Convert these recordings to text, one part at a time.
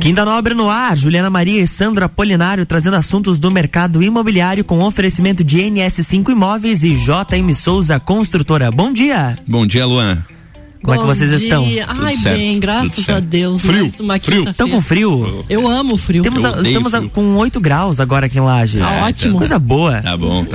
Quinta Nobre no ar, Juliana Maria e Sandra Polinário trazendo assuntos do mercado imobiliário com oferecimento de NS5 Imóveis e JM Souza Construtora. Bom dia. Bom dia, Luan. Como Bom é que vocês dia. estão? Ai, certo, bem, graças a Deus. Frio, frio. Estão com frio? Eu amo frio. Temos a, estamos frio. A, com 8 graus agora aqui em Lages. Ah, ótimo. Coisa boa. Tá bom.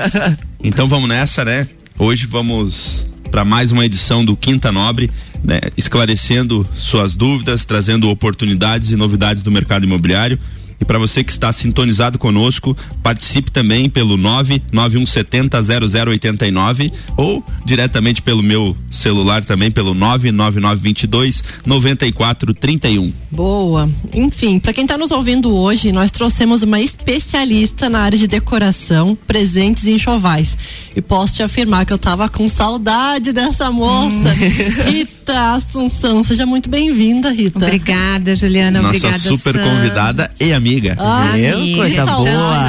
então vamos nessa, né? Hoje vamos para mais uma edição do Quinta Nobre, né? esclarecendo suas dúvidas, trazendo oportunidades e novidades do mercado imobiliário. E para você que está sintonizado conosco, participe também pelo 991700089 ou diretamente pelo meu celular também pelo 99922 9431. Boa. Enfim, para quem está nos ouvindo hoje, nós trouxemos uma especialista na área de decoração, presentes e enxovais. E posso te afirmar que eu tava com saudade dessa moça. Rita Assunção, seja muito bem-vinda, Rita. Obrigada, Juliana. Nossa Obrigada, super Sam. convidada e amiga. Ah, Viu? sim, Coisa boa.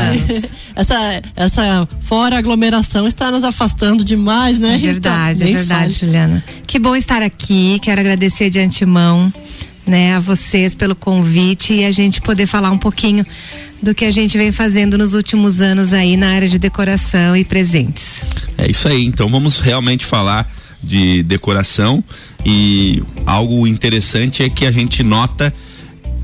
Essa, essa fora aglomeração está nos afastando demais, né, É Rita? verdade, é verdade. Juliana. Que bom estar aqui. Quero agradecer de antemão, né, a vocês pelo convite e a gente poder falar um pouquinho do que a gente vem fazendo nos últimos anos aí na área de decoração e presentes. É isso aí. Então vamos realmente falar de decoração e algo interessante é que a gente nota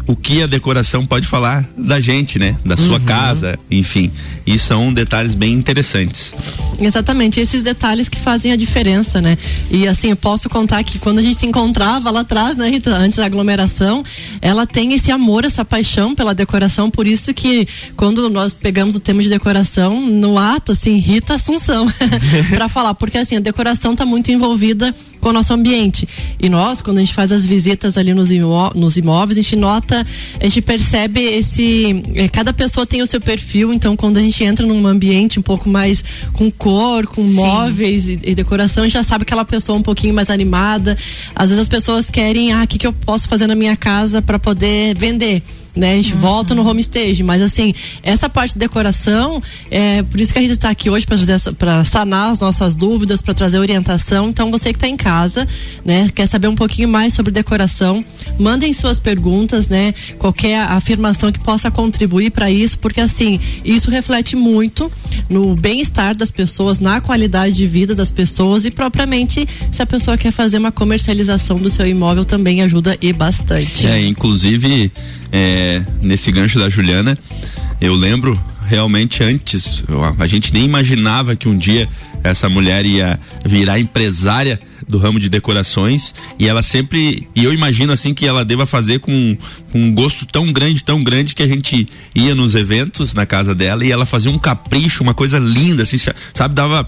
o que a decoração pode falar da gente, né? Da sua casa, enfim. E são detalhes bem interessantes. Exatamente, esses detalhes que fazem a diferença, né? E assim, eu posso contar que quando a gente se encontrava lá atrás, né, Rita, antes da aglomeração, ela tem esse amor, essa paixão pela decoração, por isso que quando nós pegamos o tema de decoração, no ato, assim, Rita Assunção, para falar, porque assim, a decoração tá muito envolvida com o nosso ambiente. E nós, quando a gente faz as visitas ali nos, imó nos imóveis, a gente nota, a gente percebe esse. eh, cada pessoa tem o seu perfil, então quando a gente entra num ambiente um pouco mais com cor, com móveis e, e decoração, a gente já sabe aquela pessoa um pouquinho mais animada. Às vezes as pessoas querem, ah, o que, que eu posso fazer na minha casa para poder vender? Né? A gente volta no home stage, mas assim, essa parte de decoração, é por isso que a gente está aqui hoje para sanar as nossas dúvidas, para trazer orientação. Então, você que está em casa, né, quer saber um pouquinho mais sobre decoração, mandem suas perguntas, né? Qualquer afirmação que possa contribuir para isso, porque assim, isso reflete muito no bem-estar das pessoas, na qualidade de vida das pessoas e propriamente se a pessoa quer fazer uma comercialização do seu imóvel também ajuda e bastante. É, inclusive, é, nesse gancho da Juliana, eu lembro realmente antes, a gente nem imaginava que um dia essa mulher ia virar empresária do ramo de decorações e ela sempre, e eu imagino assim que ela deva fazer com, com um gosto tão grande, tão grande que a gente ia nos eventos na casa dela e ela fazia um capricho, uma coisa linda, assim, sabe, dava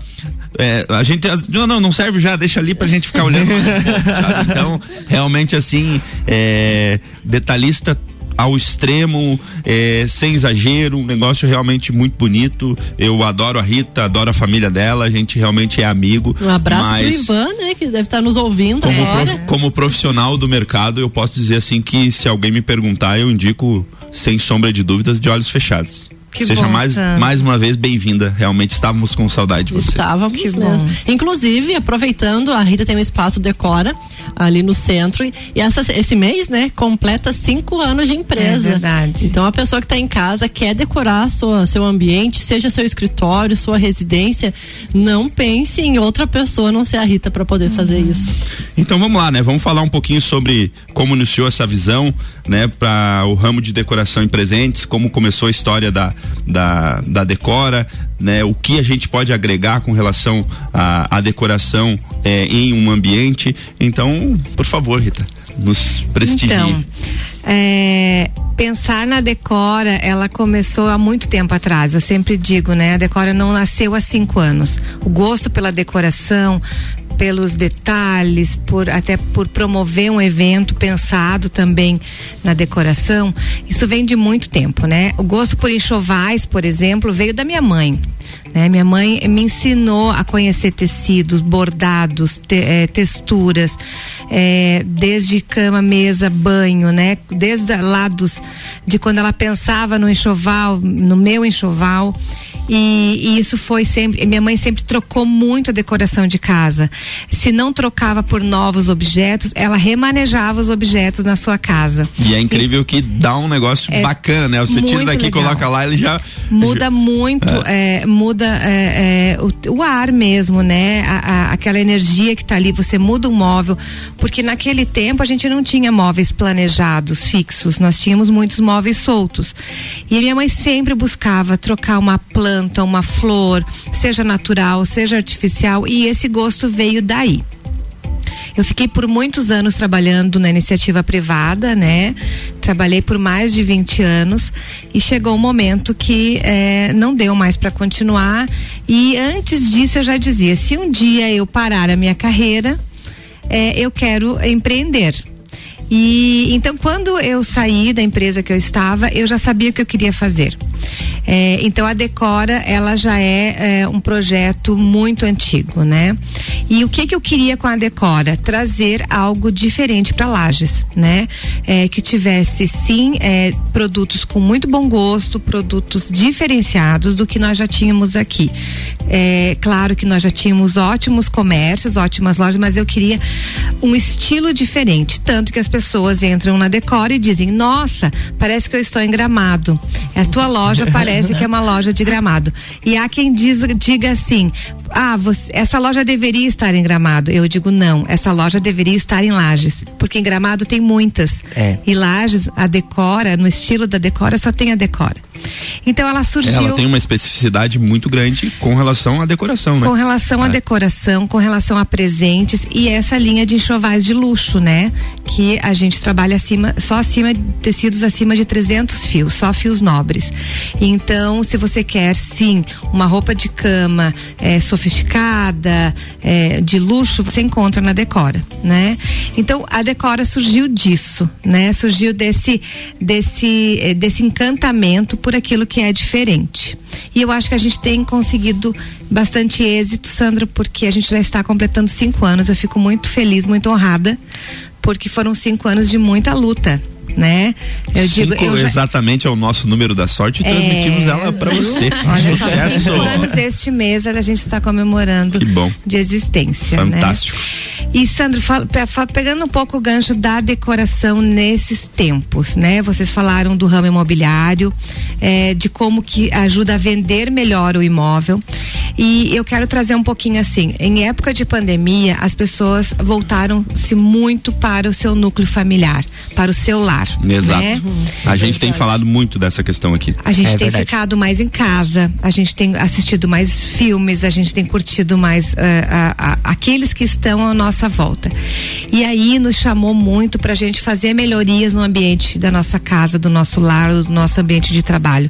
é, a gente, não, não, não serve já, deixa ali pra gente ficar olhando. sabe? Então, realmente assim, é, detalhista ao extremo, é, sem exagero, um negócio realmente muito bonito. Eu adoro a Rita, adoro a família dela, a gente realmente é amigo. Um abraço mas pro Ivan, né? Que deve estar nos ouvindo como, agora. prof- como profissional do mercado, eu posso dizer assim que se alguém me perguntar, eu indico sem sombra de dúvidas de olhos fechados. Que Seja bom, mais, mais uma vez bem-vinda. Realmente estávamos com saudade de você. Estávamos Que mesmo. bom. Inclusive, aproveitando, a Rita tem um espaço Decora ali no centro. E essa- esse mês, né, completa cinco anos de empresa. É verdade. Então, a pessoa que está em casa quer decorar sua, seu ambiente, seja seu escritório, sua residência, não pense em outra pessoa, a não ser a Rita, para poder fazer Uhum. isso. Então vamos lá, né? Vamos falar um pouquinho sobre como iniciou essa visão, né, para o ramo de decoração em presentes, como começou a história da, da, da Decora, né? O que a gente pode agregar com relação à, decoração eh, em um ambiente. Então, por favor, Rita, nos prestigie. Então, é, pensar na Decora, ela começou há muito tempo atrás. Eu sempre digo, né? A Decora não nasceu há cinco anos. O gosto pela decoração, pelos detalhes, por até por promover um evento pensado também na decoração, isso vem de muito tempo, né? O gosto por enxovais, por exemplo, veio da minha mãe. né? Minha mãe me ensinou a conhecer tecidos, bordados, te- eh, texturas, eh, desde cama, mesa, banho, né? Desde lá dos, de quando ela pensava no enxoval, no meu enxoval. E, e, isso foi sempre. Minha mãe sempre trocou muito a decoração de casa. Se não trocava por novos objetos, ela remanejava os objetos na sua casa. E é incrível e, que dá um negócio é bacana, né? Você tira daqui, legal. coloca lá, ele já. Muda muito, é. É, muda é, é, o, o, ar mesmo, né? A, a, aquela energia que está ali, você muda o móvel. Porque naquele tempo a gente não tinha móveis planejados, fixos, nós tínhamos muitos móveis soltos. E minha mãe sempre buscava trocar uma planta, uma flor, seja natural, seja artificial, e esse gosto veio daí. Eu fiquei por muitos anos trabalhando na iniciativa privada, né? Trabalhei por mais de 20 anos e chegou um momento que é, não deu mais para continuar. E antes disso eu já dizia: se um dia eu parar a minha carreira, é, eu quero empreender. E então quando eu saí da empresa que eu estava, eu já sabia o que eu queria fazer. É, então a Decora ela já é, é, um projeto muito antigo, né? E o que que eu queria com a Decora? Trazer algo diferente para Lages, né? É, que tivesse sim é, produtos com muito bom gosto, produtos diferenciados do que nós já tínhamos aqui. É, claro que nós já tínhamos ótimos comércios, ótimas lojas, mas eu queria um estilo diferente, tanto que as pessoas entram na Decora e dizem: "Nossa, parece que eu estou em Gramado. É a tua loja parece parece que é uma loja de gramado. E há quem diz, diga assim: ah, você, essa loja deveria estar em Gramado. Eu digo não, essa loja deveria estar em Lages, porque em Gramado tem muitas. É. E Lages, a Decora, no estilo da Decora, só tem a Decora. Então ela surgiu. Ela tem uma especificidade muito grande com relação à decoração, né? Com relação à é. decoração, com relação a presentes e essa linha de enxovais de luxo, né? Que a gente trabalha acima, só acima de tecidos acima de 300 fios, só fios nobres. Então, se você quer sim uma roupa de cama é, sofisticada, é, de luxo, você encontra na Decora, né? Então, a Decora surgiu disso, né? Surgiu desse desse eh, desse encantamento por aquilo que é diferente. E eu acho que a gente tem conseguido bastante êxito, Sandra, porque a gente já está completando cinco anos. Eu fico muito feliz, muito honrada, porque foram cinco anos de muita luta né? Eu Cinco digo, eu já... exatamente é o nosso número da sorte e é... transmitimos ela para você. Olha, Sucesso. anos este mês a gente está comemorando que bom. de existência. Né? Fantástico. Né? E Sandro, pegando um pouco o gancho da decoração nesses tempos, né? Vocês falaram do ramo imobiliário, é, de como que ajuda a vender melhor o imóvel. E eu quero trazer um pouquinho assim, em época de pandemia, as pessoas voltaram-se muito para o seu núcleo familiar, para o seu lar. Exato. Né? A é gente tem falado muito dessa questão aqui. A gente é tem verdade. ficado mais em casa, a gente tem assistido mais filmes, a gente tem curtido mais uh, uh, uh, aqueles que estão à nossa volta. E aí nos chamou muito para a gente fazer melhorias no ambiente da nossa casa, do nosso lar, do nosso ambiente de trabalho.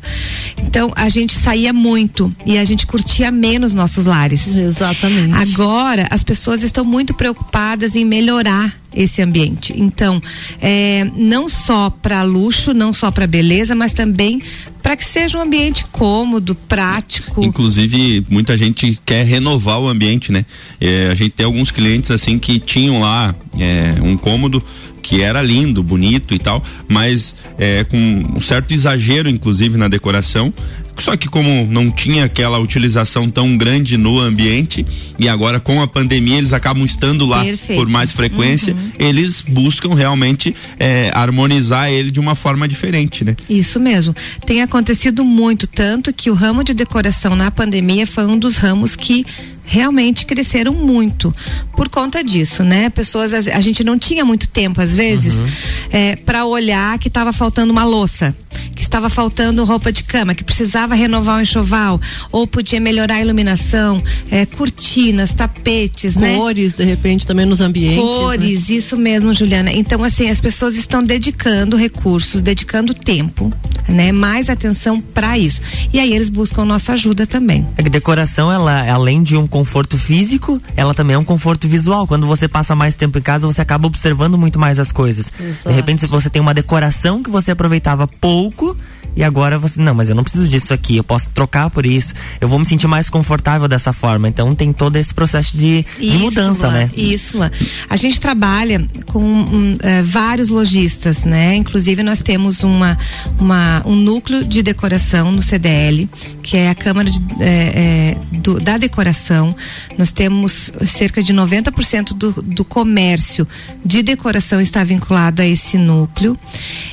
Então a gente saía muito e a gente curtia menos nossos lares. Exatamente. Agora as pessoas estão muito preocupadas em melhorar esse ambiente. Então, é, não só para luxo, não só para beleza, mas também para que seja um ambiente cômodo, prático. Inclusive, muita gente quer renovar o ambiente, né? É, a gente tem alguns clientes assim que tinham lá é, um cômodo que era lindo, bonito e tal, mas é, com um certo exagero, inclusive, na decoração. Só que como não tinha aquela utilização tão grande no ambiente e agora com a pandemia eles acabam estando lá Perfeito. por mais frequência, uhum. eles buscam realmente é, harmonizar ele de uma forma diferente, né? Isso mesmo. Tem acontecido muito, tanto que o ramo de decoração na pandemia foi um dos ramos que realmente cresceram muito por conta disso, né? Pessoas, a, gente não tinha muito tempo às vezes uhum. é, para olhar que estava faltando uma louça, que estava faltando roupa de cama, que precisava renovar o enxoval, ou podia melhorar a iluminação, é, cortinas, tapetes, cores, né? Cores, de repente, também nos ambientes. Né? Cores, né? isso mesmo, Juliana. Então, assim, as pessoas estão dedicando recursos, dedicando tempo, né? Mais atenção para isso. E aí eles buscam nossa ajuda também. A decoração, ela, além de um conforto físico, ela também é um conforto visual. Quando você passa mais tempo em casa, você acaba observando muito mais as coisas. Exato. De repente, se você tem uma decoração que você aproveitava pouco, e agora você, não, mas eu não preciso disso aqui, eu posso trocar por isso, eu vou me sentir mais confortável dessa forma. Então tem todo esse processo de, de Isso, mudança, Lá, né? Isso. Lá. A gente trabalha com um, eh, vários lojistas, né? Inclusive nós temos uma, uma, um núcleo de decoração no CDL, que é a Câmara de, eh, eh, do- da Decoração. Nós temos cerca de 90% do, do comércio de decoração está vinculado a esse núcleo.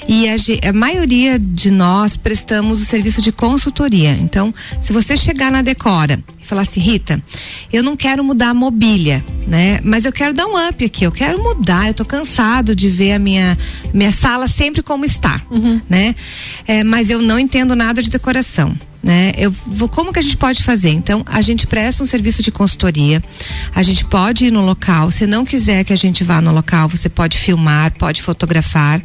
E a, a maioria de nós prestamos o serviço de consultoria. Então, se você chegar na Decora e falar assim, Rita, eu não quero mudar a mobília, né? Mas eu quero dar um up aqui, eu quero mudar, eu tô cansado de ver a minha, minha sala sempre como está, né? É, mas eu não entendo nada de decoração. Né? Eu vou, como que a gente pode fazer? Então, a gente presta um serviço de consultoria, a gente pode ir no local, se não quiser que a gente vá no local, você pode filmar, pode fotografar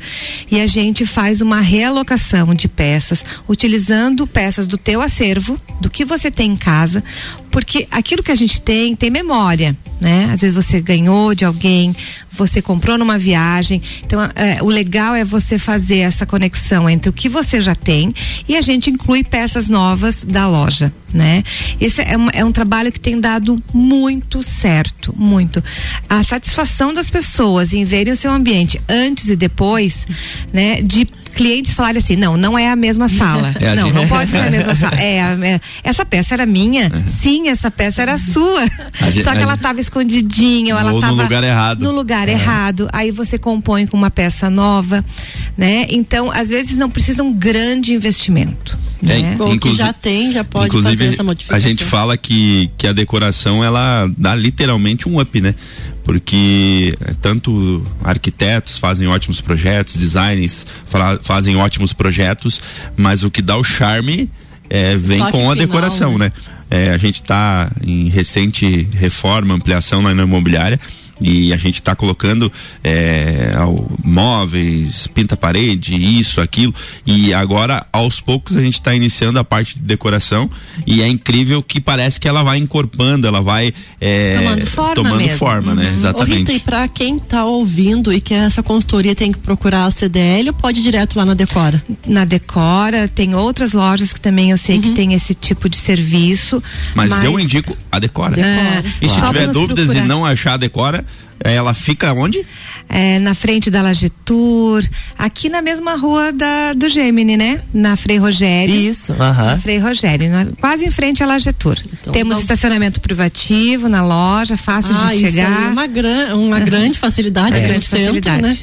e a gente faz uma realocação de peças, utilizando peças do teu acervo, do que você tem em casa, porque aquilo que a gente tem tem memória, né? Às vezes você ganhou de alguém, você comprou numa viagem. Então, é, o legal é você fazer essa conexão entre o que você já tem e a gente inclui peças novas da loja, né? Esse é um, é um trabalho que tem dado muito certo, muito. A satisfação das pessoas em verem o seu ambiente antes e depois, né? De clientes falarem assim, não, não é a mesma sala. É, não, gente- não pode ser a mesma sala. É, é, essa peça era minha? Sim, essa peça era sua. Gente- Só que ela estava escondidinha, ou ela Ou no estava lugar errado. No lugar errado. Aí você compõe com uma peça nova, né? Então, às vezes não precisa um grande investimento. É, né? Ou que já tem, já pode Inclusive, fazer essa modificação. a gente fala que, que a decoração ela dá literalmente um up, né? Porque eh, tanto arquitetos fazem ótimos projetos, designers fazem ótimos projetos, mas o que dá o charme eh, vem Toque com a final, decoração, né? né? Eh, a gente está em recente reforma, ampliação na na imobiliária e a gente está colocando é, ao- móveis, pinta parede, isso, aquilo. E agora, aos poucos, a gente está iniciando a parte de decoração e é incrível que parece que ela vai encorpando, ela vai é, Tomando forma tomando mesmo. forma, né? Ô, Rita, Exatamente. e pra quem tá ouvindo e quer essa consultoria tem que procurar a CDL ou pode ir direto lá na Decora? Na Decora, tem outras lojas que também eu sei que tem esse tipo de serviço. Mas, eu indico a decora. Decora. E se tiver dúvidas procurar. e não achar a decora, ela fica onde? É, na frente da Lagetur, aqui na mesma rua da, do Gemini, né? Na Frei Rogério. Isso, Na aham. Frei Rogério, na- quase em frente à Lagetur. Então, Temos não- estacionamento privativo na loja, fácil ah, de isso aí chegar. é uma, gran, uma grande facilidade É, grande centro, facilidade. né?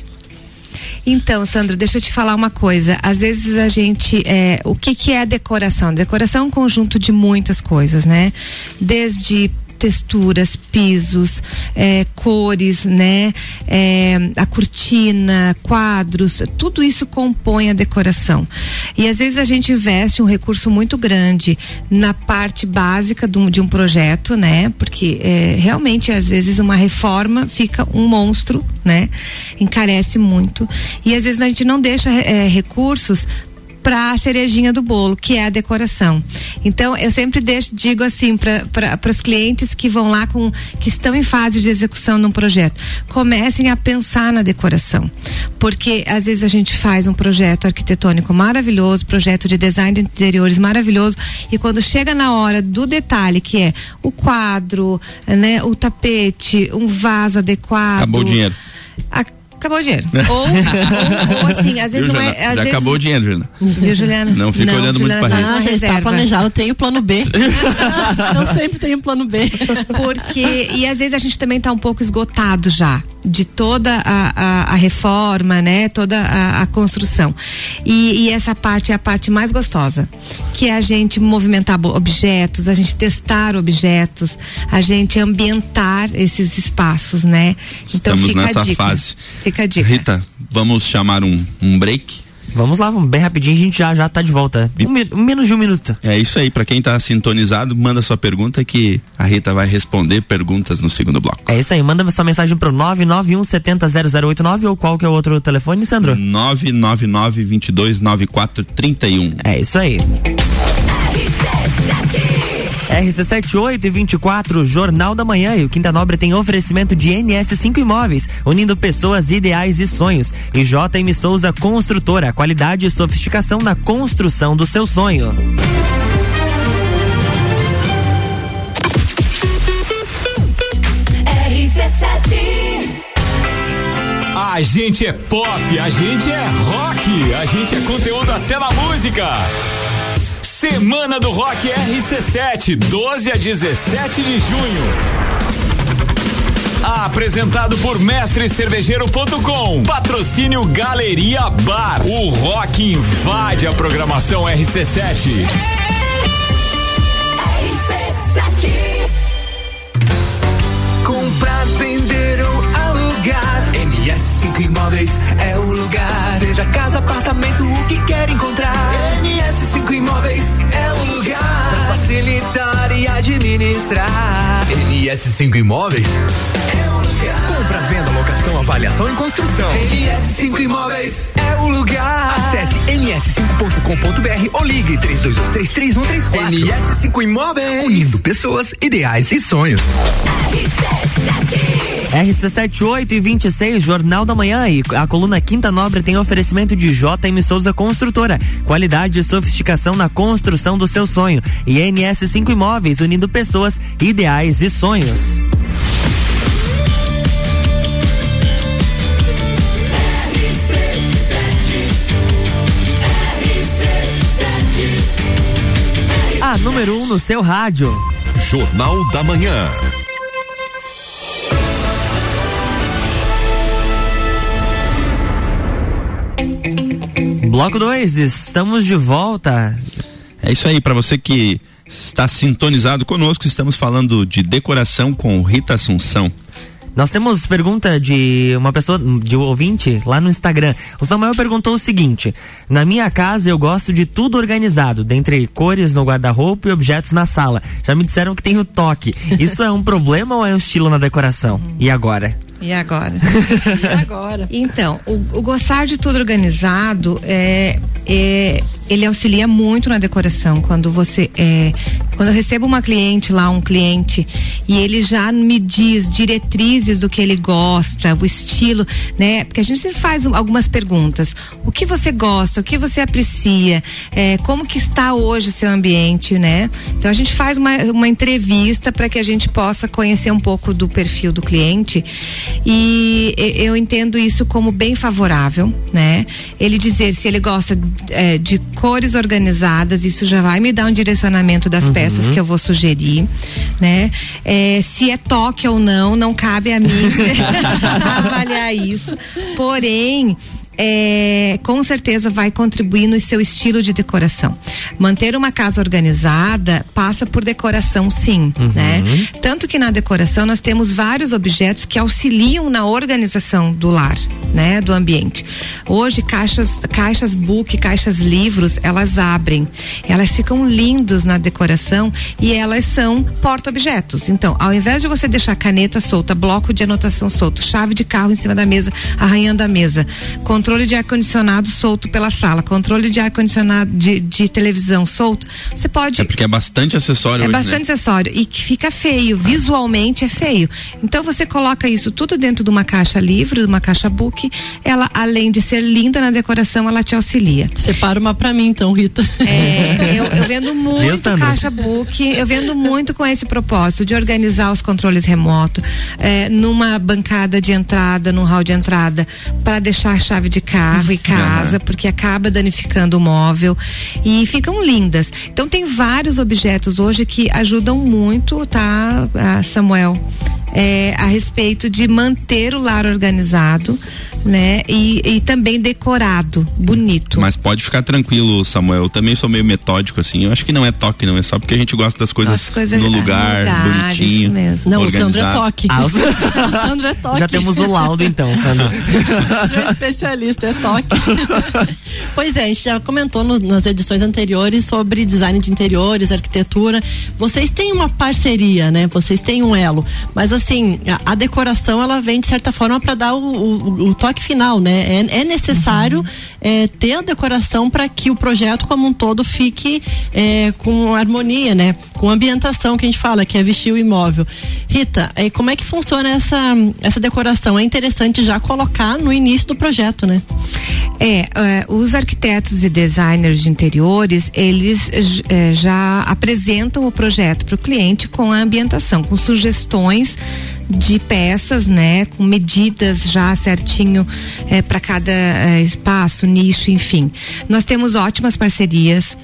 Então, Sandro, deixa eu te falar uma coisa. Às vezes a gente, é, o que que é a decoração? Decoração é um conjunto de muitas coisas, né? Desde texturas, pisos, é, cores, né? É, a cortina, quadros, tudo isso compõe a decoração. E às vezes a gente investe um recurso muito grande na parte básica de um, de um projeto, né? Porque é, realmente às vezes uma reforma fica um monstro, né? Encarece muito. E às vezes a gente não deixa é, recursos para a cerejinha do bolo, que é a decoração. Então, eu sempre deixo, digo assim para os clientes que vão lá com que estão em fase de execução de um projeto, comecem a pensar na decoração, porque às vezes a gente faz um projeto arquitetônico maravilhoso, projeto de design de interiores maravilhoso, e quando chega na hora do detalhe, que é o quadro, né, o tapete, um vaso adequado, Acabou o dinheiro. a- Acabou o dinheiro. ou, ou, ou assim, às vezes Viu, não é. Às Já vezes, acabou o dinheiro, Juliana. Viu, Juliana? Não fica olhando muito Juliana pra tá rede. numa Ah, já está planejado. Eu tenho o plano B. eu sempre tenho plano B. Porque, e às vezes a gente também tá um pouco esgotado já de toda a, a, a reforma, né? Toda a, a construção. E, e essa parte é a parte mais gostosa, que é a gente movimentar objetos, a gente testar objetos, a gente ambientar esses espaços, né? Então Estamos fica nessa a dica. fase. Fica a dica. Rita, vamos chamar um, um break? Vamos lá, vamos bem rapidinho, a gente já, já tá de volta. Um, menos de um minuto. É isso aí, pra quem tá sintonizado, manda sua pergunta que a Rita vai responder perguntas no segundo bloco. É isso aí, manda sua mensagem pro 991 70 0089 ou qual que é o outro telefone, Sandro? 999 22 94 31. É isso aí. RC78 e 24, Jornal da Manhã e o Quinta Nobre tem oferecimento de NS5 Imóveis, unindo pessoas, ideais e sonhos. E JM Souza Construtora, qualidade e sofisticação na construção do seu sonho. A gente é pop, a gente é rock, a gente é conteúdo até na música. Semana do Rock RC7, 12 a 17 de junho. Apresentado por mestrecervejeiro.com. Patrocínio Galeria Bar. O rock invade a programação RC7. RC7. Comprar, vender ou alugar. NS5 Imóveis é o lugar. Seja casa, apartamento, o que quer encontrar. Administrar. NS5 Imóveis é lugar. Compra, venda, avaliação e construção. NS5 Imóveis é o lugar. Acesse ns5.com.br ou ligue 32233134. NS5 Imóveis. Unindo pessoas, ideais e sonhos. RC78 e 26, Jornal da Manhã e a coluna Quinta Nobre tem oferecimento de JM Souza Construtora, qualidade e sofisticação na construção do seu sonho. E NS5 Imóveis, unindo pessoas, ideais e sonhos. Número 1 um no seu rádio. Jornal da Manhã. Bloco 2, estamos de volta. É isso aí, para você que está sintonizado conosco, estamos falando de decoração com Rita Assunção. Nós temos pergunta de uma pessoa, de um ouvinte, lá no Instagram. O Samuel perguntou o seguinte: Na minha casa eu gosto de tudo organizado, dentre cores no guarda-roupa e objetos na sala. Já me disseram que tem o toque. Isso é um problema ou é um estilo na decoração? E agora? E agora? E agora? Então, o, o gostar de tudo organizado é, é, ele auxilia muito na decoração. Quando você é, quando eu recebo uma cliente lá, um cliente, e ele já me diz diretrizes do que ele gosta, o estilo, né? Porque a gente sempre faz um, algumas perguntas. O que você gosta? O que você aprecia? É, como que está hoje o seu ambiente, né? Então a gente faz uma, uma entrevista para que a gente possa conhecer um pouco do perfil do cliente e eu entendo isso como bem favorável, né? Ele dizer se ele gosta é, de cores organizadas, isso já vai me dar um direcionamento das uhum. peças que eu vou sugerir, né? É, se é toque ou não, não cabe a mim avaliar isso. Porém, é, com certeza vai contribuir no seu estilo de decoração. Manter uma casa organizada passa por decoração, sim, uhum. né? Tanto que na decoração nós temos vários objetos que auxiliam na organização do lar, né? Do ambiente. Hoje caixas, caixas book, caixas livros, elas abrem, elas ficam lindos na decoração e elas são porta-objetos. Então, ao invés de você deixar caneta solta, bloco de anotação solto, chave de carro em cima da mesa, arranhando a mesa, controle de ar-condicionado solto pela sala, controle de ar-condicionado de, de, televisão solto, você pode. É porque é bastante acessório. É hoje, bastante né? acessório e que fica feio, visualmente é feio. Então você coloca isso tudo dentro de uma caixa livre, de uma caixa book. Ela, além de ser linda na decoração, ela te auxilia. Separa uma pra mim, então, Rita. É, eu, eu vendo muito caixa book, eu vendo muito com esse propósito de organizar os controles remotos, é, numa bancada de entrada, num hall de entrada, para deixar a chave de de carro e casa, uhum. porque acaba danificando o móvel e ficam lindas. Então tem vários objetos hoje que ajudam muito, tá, Samuel? É, a respeito de manter o lar organizado, né? E, e, também decorado, bonito. Mas pode ficar tranquilo, Samuel. Eu também sou meio metódico, assim. Eu acho que não é toque, não. É só porque a gente gosta das coisas, coisas no lugar, lugar bonitinho. Mesmo. Não, organizado. o Sandro é toque. Ah, o Sandro é toque. Já temos o laudo, então, Sandro. é especialista, é toque. pois é, a gente já comentou no, nas edições anteriores sobre design de interiores, arquitetura. Vocês têm uma parceria, né? Vocês têm um elo. Mas assim, a, a decoração ela vem de certa forma para dar o, o, o, toque final, né? É, é necessário uhum. é, ter a decoração para que o projeto como um todo fique é, com harmonia, né? Com ambientação que a gente fala, que é vestir o imóvel. Rita, é, como é que funciona essa, essa decoração? É interessante já colocar no início do projeto, né? É, é os arquitetos e designers de interiores, eles é, já apresentam o projeto para o cliente com a ambientação, com sugestões de peças, né, com medidas já certinho é, para cada é, espaço, nicho, enfim. Nós temos ótimas parcerias.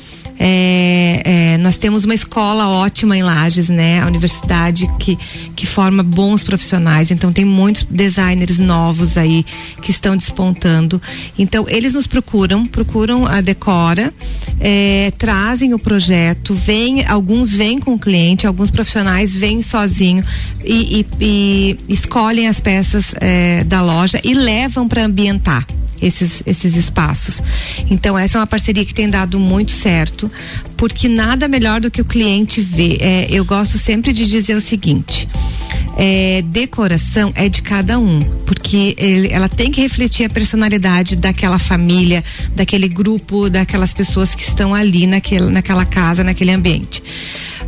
É, é, nós temos uma escola ótima em Lages, né? A universidade que, que forma bons profissionais. Então tem muitos designers novos aí que estão despontando. Então eles nos procuram, procuram a Decora, é, trazem o projeto, vem, alguns vêm com o cliente, alguns profissionais vêm sozinho e, e, e escolhem as peças é, da loja e levam para ambientar esses, esses espaços. Então, essa é uma parceria que tem dado muito certo, porque nada melhor do que o cliente ver. É, eu gosto sempre de dizer o seguinte. É, decoração é de cada um, porque ele, ela tem que refletir a personalidade daquela família, daquele grupo, daquelas pessoas que estão ali naquele, naquela casa, naquele ambiente.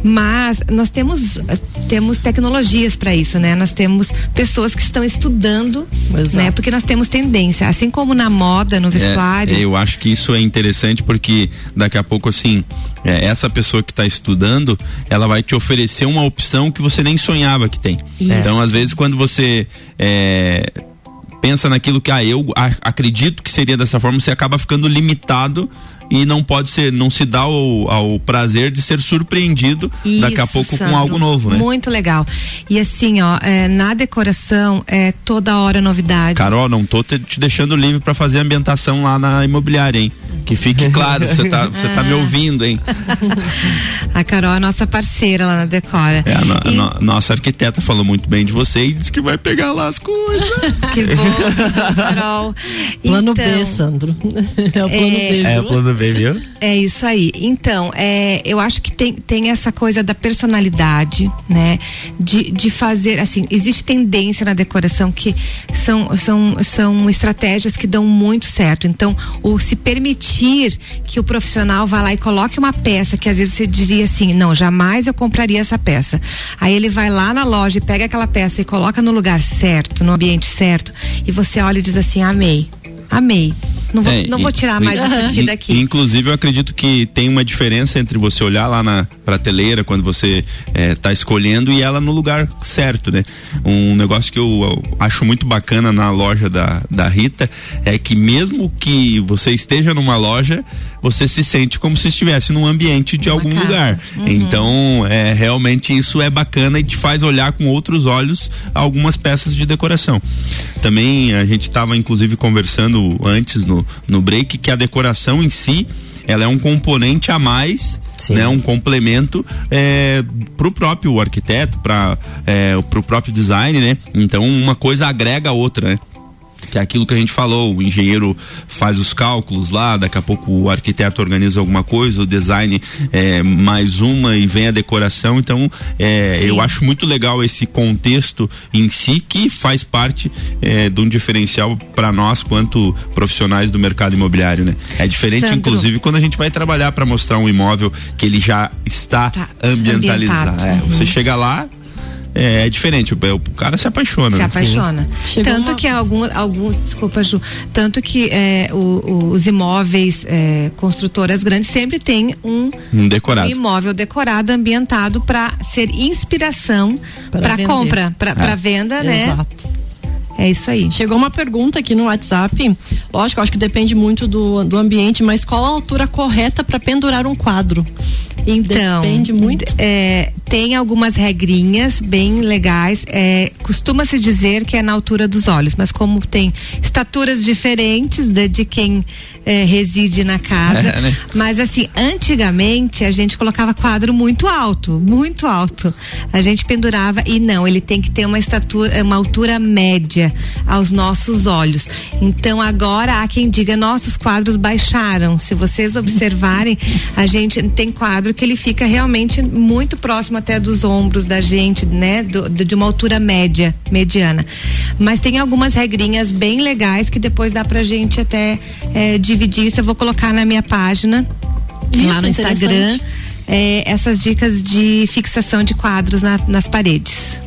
Mas nós temos temos tecnologias para isso, né? Nós temos pessoas que estão estudando, Exato. né? Porque nós temos tendência, assim como na moda, no é, vestuário. É, eu acho que isso é interessante porque daqui a pouco assim, é, essa pessoa que está estudando, ela vai te oferecer uma opção que você nem sonhava que tem. Isso. Então, às vezes, quando você é, pensa naquilo que ah, eu acredito que seria dessa forma, você acaba ficando limitado e não pode ser, não se dá ao, ao prazer de ser surpreendido Isso, daqui a pouco Sandro, com algo novo, né? Muito legal. E assim, ó, é, na decoração é toda hora novidade. Carol, não tô te, te deixando livre para fazer ambientação lá na imobiliária, hein? Que fique claro, você tá, você tá me ah. ouvindo, hein? A Carol é nossa parceira lá na Decora. É, a, no, e... no, nossa arquiteta falou muito bem de você e disse que vai pegar lá as coisas. Que bom, Carol. Plano então, B, Sandro. É o plano é, B. É o plano B, viu? É isso aí. Então, é, eu acho que tem, tem essa coisa da personalidade, né? De, de fazer, assim, existe tendência na decoração que são, são, são estratégias que dão muito certo. Então, o se permitir que o profissional vá lá e coloque uma peça que às vezes você diria assim, não, jamais eu compraria essa peça. Aí ele vai lá na loja e pega aquela peça e coloca no lugar certo, no ambiente certo, e você olha e diz assim, amei, amei. Não vou, é, não vou tirar mais isso aqui daqui. Inclusive, eu acredito que tem uma diferença entre você olhar lá na prateleira quando você está é, escolhendo e ela no lugar certo, né? Um negócio que eu, eu, acho muito bacana na loja da, da Rita é que mesmo que você esteja numa loja, você se sente como se estivesse num ambiente de uma algum casa. lugar. Uhum. Então, é, realmente isso é bacana e te faz olhar com outros olhos algumas peças de decoração. Também a gente estava inclusive conversando antes no no, break que a decoração em si ela é um componente a mais Sim. né, um complemento é, para o próprio arquiteto, para é, o próprio design, né? Então uma coisa agrega a outra, né? Que é aquilo que a gente falou, o engenheiro faz os cálculos lá, daqui a pouco o arquiteto organiza alguma coisa, o design é mais uma e vem a decoração. Então, é, eu acho muito legal esse contexto em si que faz parte é, de um diferencial para nós quanto profissionais do mercado imobiliário, né? É diferente, Sandro. inclusive, quando a gente vai trabalhar para mostrar um imóvel que ele já está tá ambientalizado. É, uhum. Você chega lá, é, é diferente, o, o, cara se apaixona. Se né? apaixona. Tanto uma... que alguns, alguns, desculpa Ju, tanto que é, o, o, os imóveis é, construtoras grandes sempre tem um, um, decorado. um imóvel decorado, ambientado para ser inspiração para compra, para é. venda, né? Exato. É isso aí. Chegou uma pergunta aqui no WhatsApp. Lógico, acho que depende muito do, do ambiente, mas qual a altura correta para pendurar um quadro? Então, depende muito. É, tem algumas regrinhas bem legais. É, Costuma-se dizer que é na altura dos olhos, mas como tem estaturas diferentes de, de quem é, reside na casa. É, né? Mas assim, antigamente a gente colocava quadro muito alto, muito alto. A gente pendurava e não, ele tem que ter uma estatura, uma altura média aos nossos olhos. Então agora há quem diga nossos quadros baixaram. Se vocês observarem, a gente tem quadro que ele fica realmente muito próximo até dos ombros da gente, né? Do, de uma altura média, mediana. Mas tem algumas regrinhas bem legais que depois dá pra gente até é, dividir. Isso eu vou colocar na minha página, Isso, lá no Instagram. é, essas dicas de fixação de quadros na- nas paredes.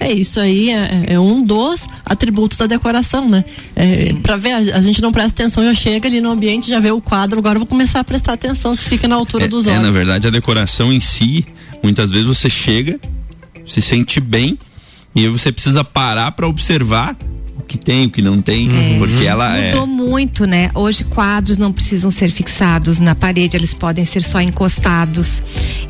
É isso aí, é, é um dos atributos da decoração, né? É, pra ver, a, a gente não presta atenção, já chega ali no ambiente, já vê o quadro, agora eu vou começar a prestar atenção se fica na altura É, dos é, olhos. na verdade, a decoração em si, muitas vezes você chega, se sente bem, e aí você precisa parar pra observar que tem, o que não tem, porque ela é. Mudou muito, né? Hoje quadros não precisam ser fixados na parede, eles podem ser só encostados.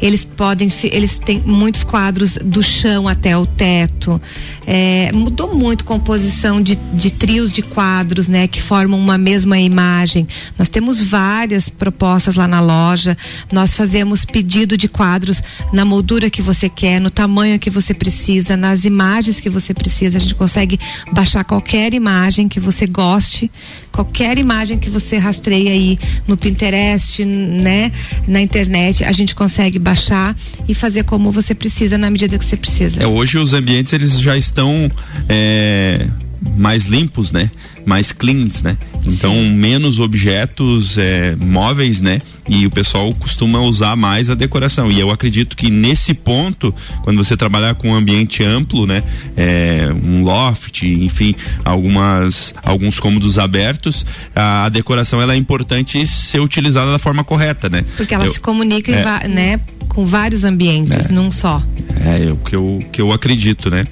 Eles podem, eles têm muitos quadros do chão até o teto. É, mudou muito a composição de, de trios de quadros, né? Que formam uma mesma imagem. Nós temos várias propostas lá na loja. Nós fazemos pedido de quadros na moldura que você quer, no tamanho que você precisa, nas imagens que você precisa. A gente consegue baixar qualquer imagem que você goste, qualquer imagem que você rastreie aí no Pinterest, né, na internet, a gente consegue baixar e fazer como você precisa na medida que você precisa. É, hoje os ambientes eles já estão é, mais limpos, né? Mais cleans, né? Então menos objetos é, móveis, né? E o pessoal costuma usar mais a decoração. E eu acredito que nesse ponto, quando você trabalhar com um ambiente amplo, né? É, um loft, enfim, algumas alguns cômodos abertos, a, a decoração ela é importante ser utilizada da forma correta, né? Porque ela Eu- se comunica, é. né, com vários ambientes, num só. É, é o que eu, que eu acredito, né?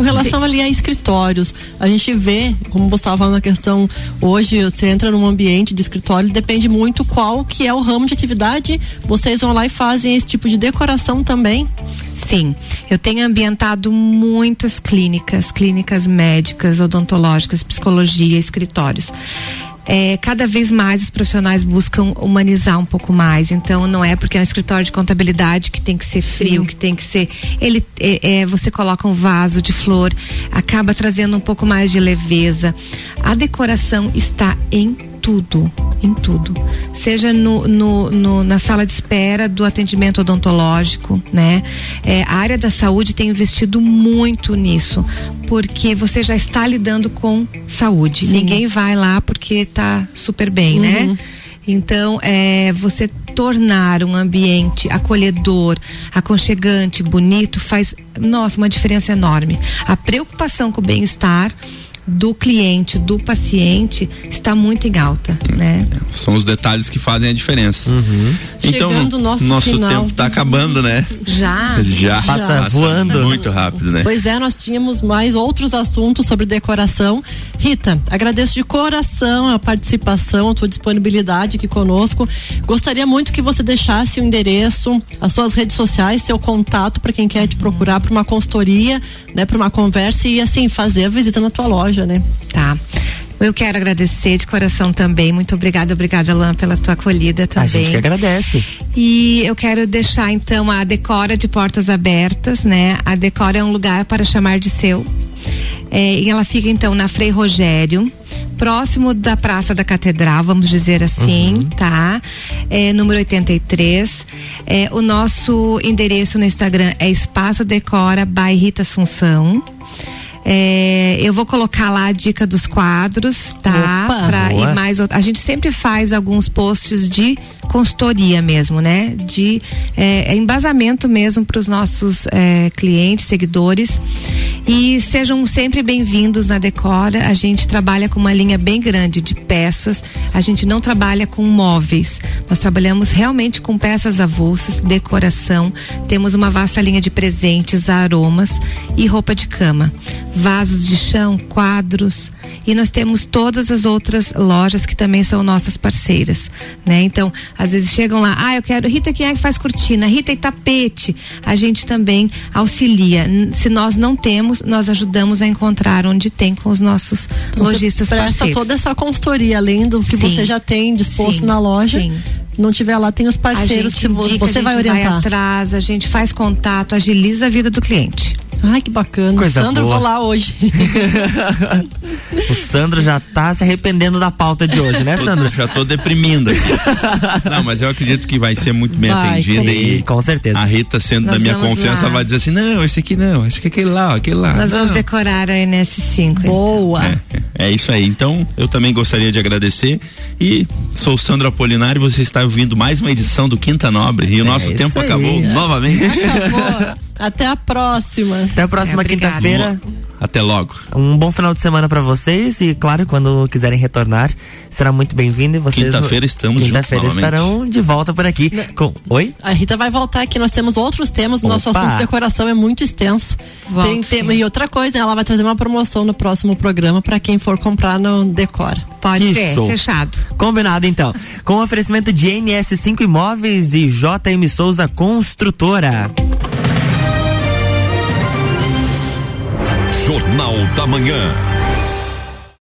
Com relação ali a escritórios, a gente vê, como você estava falando na questão, hoje você entra num ambiente de escritório, depende muito qual que é o ramo de atividade, vocês vão lá e fazem esse tipo de decoração também. Sim, eu tenho ambientado muitas clínicas, clínicas médicas, odontológicas, psicologia, escritórios. É, cada vez mais os profissionais buscam humanizar um pouco mais. Então, não é porque é um escritório de contabilidade que tem que ser frio, que tem que ser. Ele, é, é, você coloca um vaso de flor, acaba trazendo um pouco mais de leveza. A decoração está em tudo, em tudo. Seja no, no- no- na sala de espera do atendimento odontológico, né? É, a área da saúde tem investido muito nisso, porque você já está lidando com saúde. Sim. Ninguém vai lá porque está super bem, né? Então, é, você tornar um ambiente acolhedor, aconchegante, bonito, faz, nossa, uma diferença enorme. A preocupação com o bem-estar do cliente, do paciente, está muito em alta, né? São os detalhes que fazem a diferença. Então, Chegando o nosso final. tempo tá acabando, né? Já. Já Passa voando. muito rápido, né? Pois é, nós tínhamos mais outros assuntos sobre decoração. Rita, agradeço de coração a participação, a tua disponibilidade aqui conosco. Gostaria muito que você deixasse o endereço, as suas redes sociais, seu contato para quem quer te procurar para uma consultoria, né, para uma conversa e assim fazer a visita na tua loja, né? Tá. Eu quero agradecer de coração também. Muito obrigada, obrigada, Luan, pela tua acolhida A também. gente que agradece. E eu quero deixar então a Decora de portas abertas, né? A Decora é um lugar para chamar de seu. É, e ela fica então na Frei Rogério, próximo da Praça da Catedral, vamos dizer assim, tá? É, número 83. É, o nosso endereço no Instagram é Espaço Decora by Rita Assunção. É, eu vou colocar lá a dica dos quadros, tá? Opa, Pra ir mais A gente sempre faz alguns posts de consultoria mesmo, né? De é, é embasamento mesmo para os nossos é, clientes, seguidores. E sejam sempre bem-vindos na Decora. A gente trabalha com uma linha bem grande de peças. A gente não trabalha com móveis. Nós trabalhamos realmente com peças avulsas, decoração. Temos uma vasta linha de presentes, aromas e roupa de cama. Vasos de chão, quadros. E nós temos todas as outras lojas que também são nossas parceiras, né? Então, às vezes chegam lá, ah, eu quero, Rita, quem é que faz cortina? Rita e tapete. A gente também auxilia. Se nós não temos, nós ajudamos a encontrar onde tem com os nossos Então, você lojistas presta parceiros. toda essa consultoria, além do que Sim. você já tem disposto Sim, na loja. sim. Não tiver lá, tem os A parceiros gente que indica, você a vai gente orientar. Vai atrás, a gente faz contato, agiliza a vida do cliente. Ai, que bacana. Coisa Sandro, boa. vou lá hoje. O Sandro já tá se arrependendo da pauta de hoje, né, Sandro? Já tô deprimindo aqui. Não, mas eu acredito que vai ser muito bem Vai, atendida sim, e com certeza. a Rita sendo Nós da minha confiança, lá. ela vai dizer assim: "Não, esse aqui não, acho que é aquele lá, aquele lá". Nós Não. vamos decorar a NS5. Boa. É, é isso aí. Então, eu também gostaria de agradecer e sou o Sandro Apolinário, você está ouvindo mais uma edição do Quinta Nobre e o nosso isso tempo aí. acabou novamente. Acabou. Até a próxima. Até a próxima É, quinta-feira. Até logo. Um bom final de semana pra vocês e, claro, quando quiserem retornar, será muito bem-vindo e vocês. Quinta-feira estamos Quinta-feira estarão de volta por aqui. Com... Oi? A Rita vai voltar aqui, nós temos outros temas, o nosso assunto de decoração é muito extenso. Volte, Tem sim. tema, e outra coisa, ela vai trazer uma promoção no próximo programa para quem for comprar no Decora. Pode Que ser, show. fechado. Combinado então. Com o oferecimento de NS5 Imóveis e JM Souza Construtora. Jornal da Manhã.